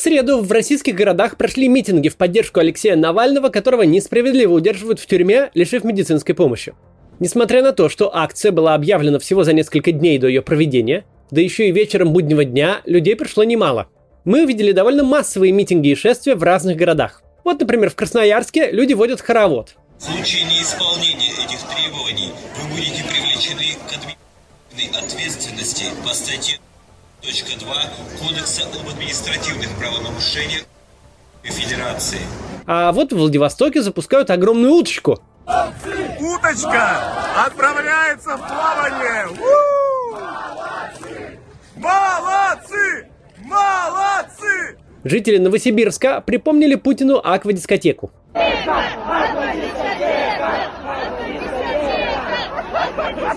среду в российских городах прошли митинги в поддержку Алексея Навального, которого несправедливо удерживают в тюрьме, лишив медицинской помощи. Несмотря на то, что акция была объявлена всего за несколько дней до ее проведения, да еще и вечером буднего дня, людей пришло немало. Мы увидели довольно массовые митинги и шествия в разных городах. Вот, например, в Красноярске люди водят хоровод. В случае неисполнения этих требований вы будете привлечены к ответственности по статье 2 Кодекса об административных правонарушениях Федерации. А вот в Владивостоке запускают огромную уточку. Уточка отправляется в плавание! Молодцы! Молодцы! Жители Новосибирска припомнили Путину аквадискотеку.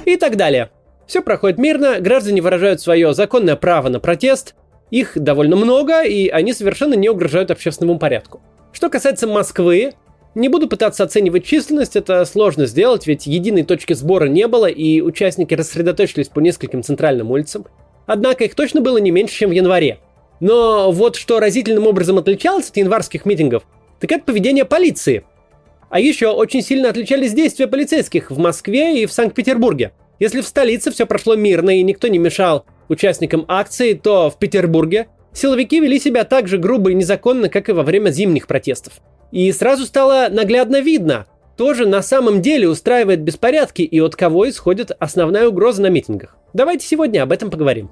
И так далее. Все проходит мирно, граждане выражают свое законное право на протест, их довольно много, и они совершенно не угрожают общественному порядку. Что касается Москвы, не буду пытаться оценивать численность, это сложно сделать, ведь единой точки сбора не было, и участники рассредоточились по нескольким центральным улицам. Однако их точно было не меньше, чем в январе. Но вот что разительным образом отличалось от январских митингов, так это поведение полиции. А еще очень сильно отличались действия полицейских в Москве и в Санкт-Петербурге. Если в столице все прошло мирно и никто не мешал участникам акции, то в Петербурге силовики вели себя так же грубо и незаконно, как и во время зимних протестов. И сразу стало наглядно видно, кто же на самом деле устраивает беспорядки и от кого исходит основная угроза на митингах. Давайте сегодня об этом поговорим.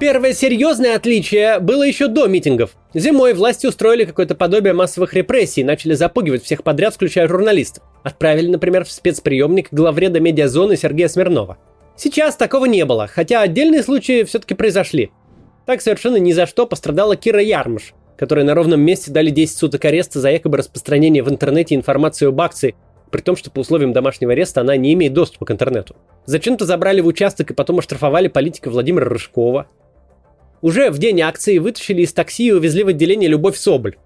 Первое серьезное отличие было еще до митингов. Зимой власти устроили какое-то подобие массовых репрессий, начали запугивать всех подряд, включая журналистов. Отправили, например, в спецприемник главреда медиазоны Сергея Смирнова. Сейчас такого не было, хотя отдельные случаи все-таки произошли. Так совершенно ни за что пострадала Кира Ярмаш, которой на ровном месте дали 10 суток ареста за якобы распространение в интернете информации об акции, при том, что по условиям домашнего ареста она не имеет доступа к интернету. Зачем-то забрали в участок и потом оштрафовали политика Владимира Рыжкова. Уже в день акции вытащили из такси и увезли в отделение Любовь Соболь.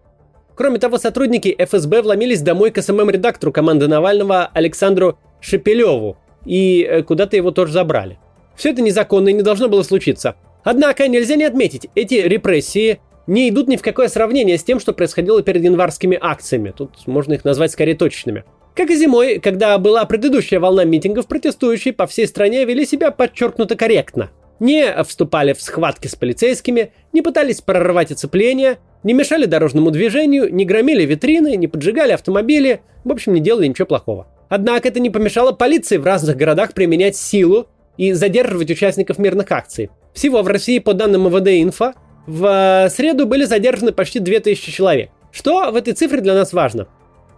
Кроме того, сотрудники ФСБ вломились домой к СММ-редактору команды Навального Александру Шепелеву и э, куда-то его тоже забрали. Все это незаконно и не должно было случиться. Однако нельзя не отметить, эти репрессии не идут ни в какое сравнение с тем, что происходило перед январскими акциями. Тут можно их назвать скорее точечными. Как и зимой, когда была предыдущая волна митингов, протестующие по всей стране вели себя подчеркнуто корректно – не вступали в схватки с полицейскими, не пытались прорвать оцепление, не мешали дорожному движению, не громили витрины, не поджигали автомобили, в общем, не делали ничего плохого. Однако это не помешало полиции в разных городах применять силу и задерживать участников мирных акций. Всего в России, по данным МВД-инфо, в среду были задержаны почти 2000 человек. Что в этой цифре для нас важно?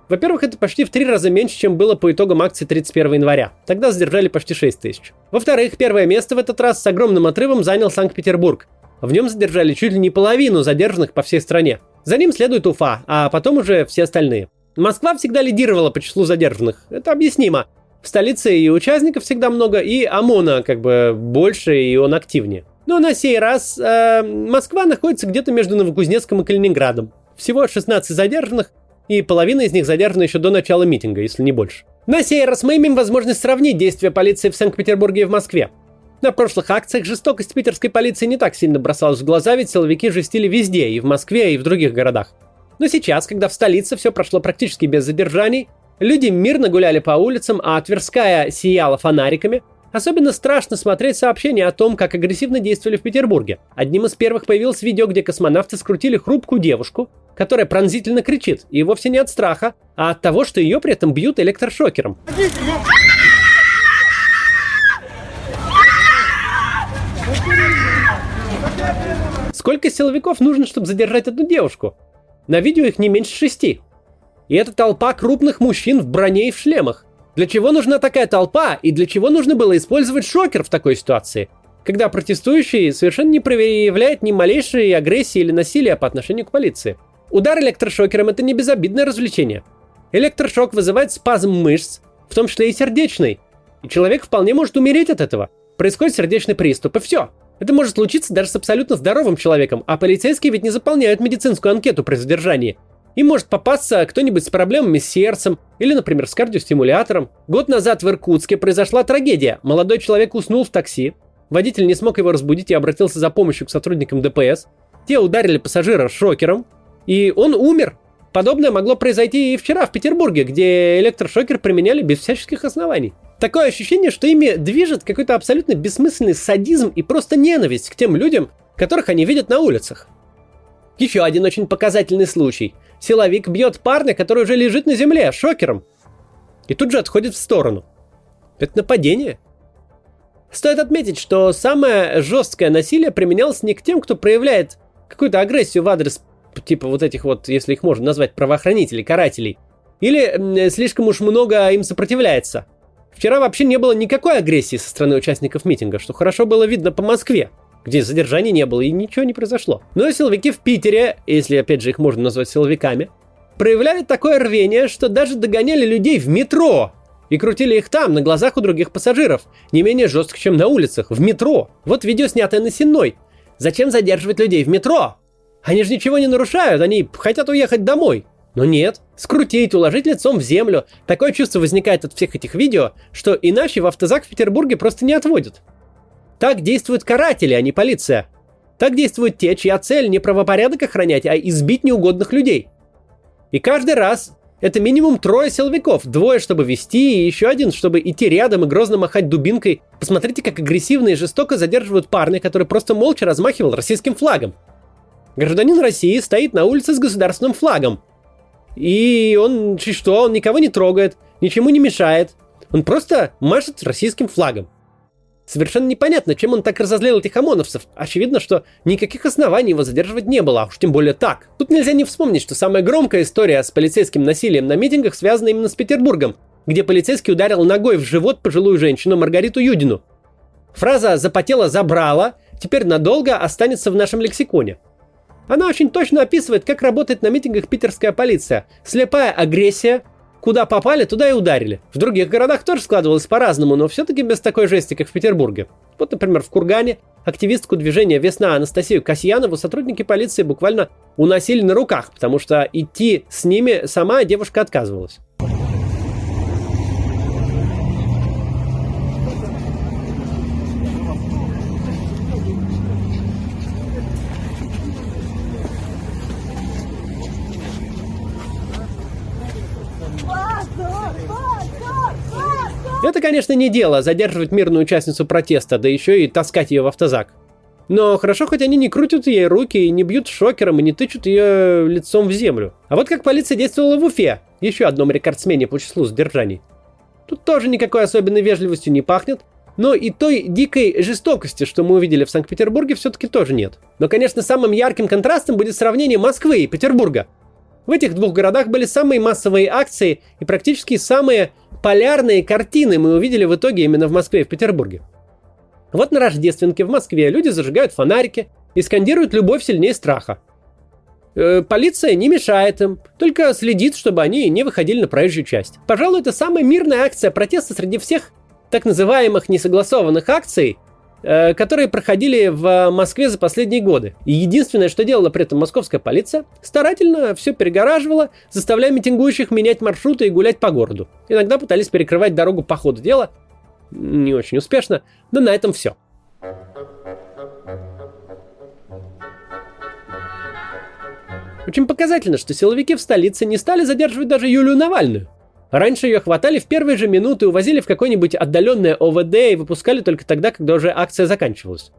Во-первых, это почти в три раза меньше, чем было по итогам акции 31 января. Тогда задержали почти 6 тысяч. Во-вторых, первое место в этот раз с огромным отрывом занял Санкт-Петербург. В нем задержали чуть ли не половину задержанных по всей стране. За ним следует Уфа, а потом уже все остальные. Москва всегда лидировала по числу задержанных. Это объяснимо. В столице и участников всегда много, и ОМОНа как бы больше, и он активнее. Но на сей раз э, Москва находится где-то между Новокузнецком и Калининградом. Всего 16 задержанных, и половина из них задержана еще до начала митинга, если не больше. На сей раз мы имеем возможность сравнить действия полиции в Санкт-Петербурге и в Москве. На прошлых акциях жестокость питерской полиции не так сильно бросалась в глаза, ведь силовики жестили везде, и в Москве, и в других городах. Но сейчас, когда в столице все прошло практически без задержаний, люди мирно гуляли по улицам, а Тверская сияла фонариками, Особенно страшно смотреть сообщения о том, как агрессивно действовали в Петербурге. Одним из первых появилось видео, где космонавты скрутили хрупкую девушку, которая пронзительно кричит, и вовсе не от страха, а от того, что ее при этом бьют электрошокером. Сколько силовиков нужно, чтобы задержать эту девушку? На видео их не меньше шести. И это толпа крупных мужчин в броне и в шлемах. Для чего нужна такая толпа и для чего нужно было использовать шокер в такой ситуации? Когда протестующий совершенно не проявляет ни малейшей агрессии или насилия по отношению к полиции. Удар электрошокером – это не безобидное развлечение. Электрошок вызывает спазм мышц, в том числе и сердечный. И человек вполне может умереть от этого. Происходит сердечный приступ, и все. Это может случиться даже с абсолютно здоровым человеком, а полицейские ведь не заполняют медицинскую анкету при задержании. Им может попасться кто-нибудь с проблемами с сердцем или, например, с кардиостимулятором. Год назад в Иркутске произошла трагедия. Молодой человек уснул в такси, Водитель не смог его разбудить и обратился за помощью к сотрудникам ДПС. Те ударили пассажира шокером, и он умер. Подобное могло произойти и вчера в Петербурге, где электрошокер применяли без всяческих оснований. Такое ощущение, что ими движет какой-то абсолютно бессмысленный садизм и просто ненависть к тем людям, которых они видят на улицах. Еще один очень показательный случай. Силовик бьет парня, который уже лежит на земле, шокером. И тут же отходит в сторону. Это нападение. Стоит отметить, что самое жесткое насилие применялось не к тем, кто проявляет какую-то агрессию в адрес типа вот этих вот, если их можно назвать, правоохранителей, карателей, или слишком уж много им сопротивляется. Вчера вообще не было никакой агрессии со стороны участников митинга, что хорошо было видно по Москве, где задержаний не было и ничего не произошло. Но силовики в Питере, если опять же их можно назвать силовиками, проявляли такое рвение, что даже догоняли людей в метро и крутили их там, на глазах у других пассажиров, не менее жестко, чем на улицах, в метро. Вот видео, снятое на Сенной. Зачем задерживать людей в метро? Они же ничего не нарушают, они хотят уехать домой. Но нет, скрутить, уложить лицом в землю. Такое чувство возникает от всех этих видео, что иначе в автозак в Петербурге просто не отводят. Так действуют каратели, а не полиция. Так действуют те, чья цель не правопорядок охранять, а избить неугодных людей. И каждый раз это минимум трое силовиков. Двое, чтобы вести, и еще один, чтобы идти рядом и грозно махать дубинкой. Посмотрите, как агрессивно и жестоко задерживают парня, который просто молча размахивал российским флагом. Гражданин России стоит на улице с государственным флагом. И он что? Он никого не трогает, ничему не мешает. Он просто машет российским флагом. Совершенно непонятно, чем он так разозлил этих ОМОНовцев. Очевидно, что никаких оснований его задерживать не было, а уж тем более так. Тут нельзя не вспомнить, что самая громкая история с полицейским насилием на митингах связана именно с Петербургом, где полицейский ударил ногой в живот пожилую женщину Маргариту Юдину. Фраза «запотела, забрала» теперь надолго останется в нашем лексиконе. Она очень точно описывает, как работает на митингах питерская полиция. Слепая агрессия, куда попали, туда и ударили. В других городах тоже складывалось по-разному, но все-таки без такой жести, как в Петербурге. Вот, например, в Кургане активистку движения «Весна» Анастасию Касьянову сотрудники полиции буквально уносили на руках, потому что идти с ними сама девушка отказывалась. Это, конечно, не дело задерживать мирную участницу протеста, да еще и таскать ее в автозак. Но хорошо, хоть они не крутят ей руки и не бьют шокером и не тычут ее лицом в землю. А вот как полиция действовала в Уфе, еще одном рекордсмене по числу задержаний. Тут тоже никакой особенной вежливостью не пахнет, но и той дикой жестокости, что мы увидели в Санкт-Петербурге, все-таки тоже нет. Но, конечно, самым ярким контрастом будет сравнение Москвы и Петербурга. В этих двух городах были самые массовые акции и практически самые полярные картины мы увидели в итоге именно в Москве и в Петербурге. Вот на Рождественке в Москве люди зажигают фонарики и скандируют «любовь сильнее страха». Э, полиция не мешает им, только следит, чтобы они не выходили на проезжую часть. Пожалуй, это самая мирная акция протеста среди всех так называемых несогласованных акций, которые проходили в Москве за последние годы. И единственное, что делала при этом московская полиция, старательно все перегораживала, заставляя митингующих менять маршруты и гулять по городу. Иногда пытались перекрывать дорогу по ходу дела, не очень успешно, но на этом все. Очень показательно, что силовики в столице не стали задерживать даже Юлию Навальную. Раньше ее хватали в первые же минуты, увозили в какое-нибудь отдаленное ОВД и выпускали только тогда, когда уже акция заканчивалась.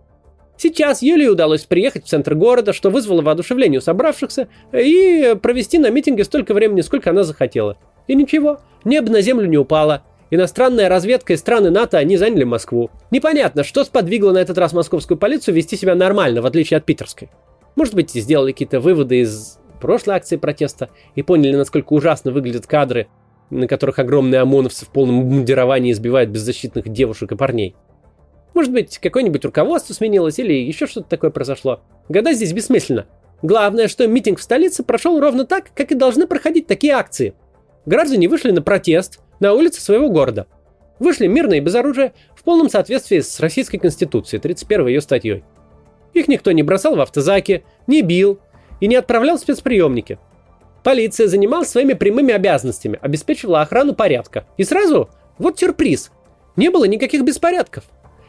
Сейчас Юлии удалось приехать в центр города, что вызвало воодушевление у собравшихся, и провести на митинге столько времени, сколько она захотела. И ничего, небо на землю не упало. Иностранная разведка и страны НАТО, они заняли Москву. Непонятно, что сподвигло на этот раз московскую полицию вести себя нормально, в отличие от питерской. Может быть, сделали какие-то выводы из прошлой акции протеста и поняли, насколько ужасно выглядят кадры на которых огромные ОМОНовцы в полном мундировании избивают беззащитных девушек и парней. Может быть, какое-нибудь руководство сменилось или еще что-то такое произошло. Гадать здесь бессмысленно. Главное, что митинг в столице прошел ровно так, как и должны проходить такие акции. Граждане вышли на протест на улице своего города. Вышли мирно и без оружия, в полном соответствии с Российской Конституцией, 31 ее статьей. Их никто не бросал в автозаки, не бил и не отправлял в спецприемники – Полиция занималась своими прямыми обязанностями, обеспечивала охрану порядка. И сразу, вот сюрприз, не было никаких беспорядков.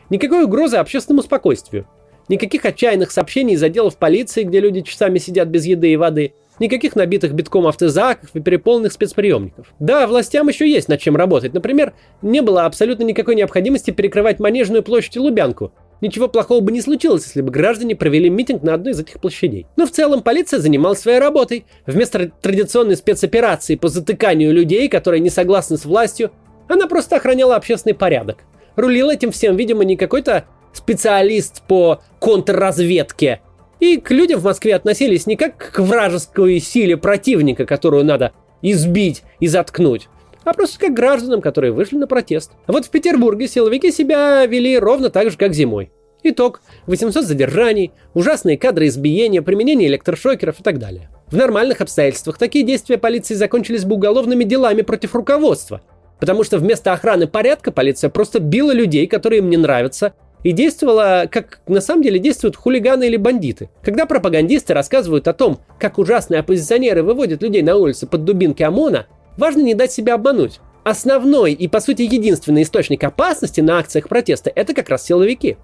Никакой угрозы общественному спокойствию. Никаких отчаянных сообщений из отделов полиции, где люди часами сидят без еды и воды. Никаких набитых битком автозаков и переполненных спецприемников. Да, властям еще есть над чем работать. Например, не было абсолютно никакой необходимости перекрывать Манежную площадь и Лубянку. Ничего плохого бы не случилось, если бы граждане провели митинг на одной из этих площадей. Но в целом полиция занималась своей работой. Вместо традиционной спецоперации по затыканию людей, которые не согласны с властью, она просто охраняла общественный порядок. Рулил этим всем, видимо, не какой-то специалист по контрразведке. И к людям в Москве относились не как к вражеской силе противника, которую надо избить и заткнуть, а просто как гражданам, которые вышли на протест. Вот в Петербурге силовики себя вели ровно так же, как зимой. Итог – 800 задержаний, ужасные кадры избиения, применение электрошокеров и так далее. В нормальных обстоятельствах такие действия полиции закончились бы уголовными делами против руководства. Потому что вместо охраны порядка полиция просто била людей, которые им не нравятся, и действовала, как на самом деле действуют хулиганы или бандиты. Когда пропагандисты рассказывают о том, как ужасные оппозиционеры выводят людей на улицы под дубинки ОМОНа, важно не дать себя обмануть. Основной и, по сути, единственный источник опасности на акциях протеста – это как раз силовики.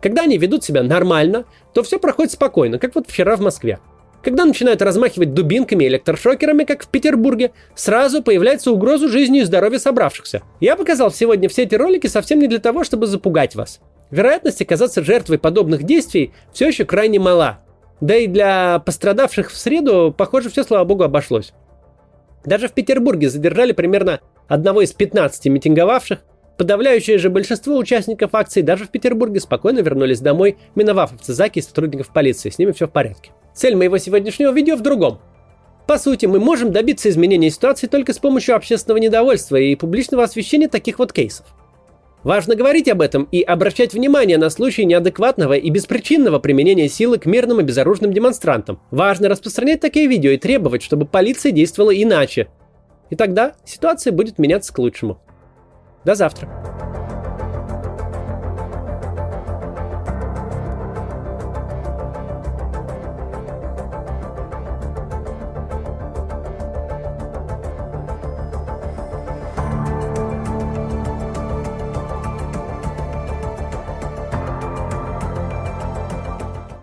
Когда они ведут себя нормально, то все проходит спокойно, как вот вчера в Москве. Когда начинают размахивать дубинками и электрошокерами, как в Петербурге, сразу появляется угроза жизни и здоровья собравшихся. Я показал сегодня все эти ролики совсем не для того, чтобы запугать вас. Вероятность оказаться жертвой подобных действий все еще крайне мала. Да и для пострадавших в среду, похоже, все, слава богу, обошлось. Даже в Петербурге задержали примерно одного из 15 митинговавших. Подавляющее же большинство участников акции даже в Петербурге спокойно вернулись домой, миновав автозаки и сотрудников полиции. С ними все в порядке. Цель моего сегодняшнего видео в другом. По сути, мы можем добиться изменения ситуации только с помощью общественного недовольства и публичного освещения таких вот кейсов. Важно говорить об этом и обращать внимание на случаи неадекватного и беспричинного применения силы к мирным и безоружным демонстрантам. Важно распространять такие видео и требовать, чтобы полиция действовала иначе. И тогда ситуация будет меняться к лучшему. До завтра.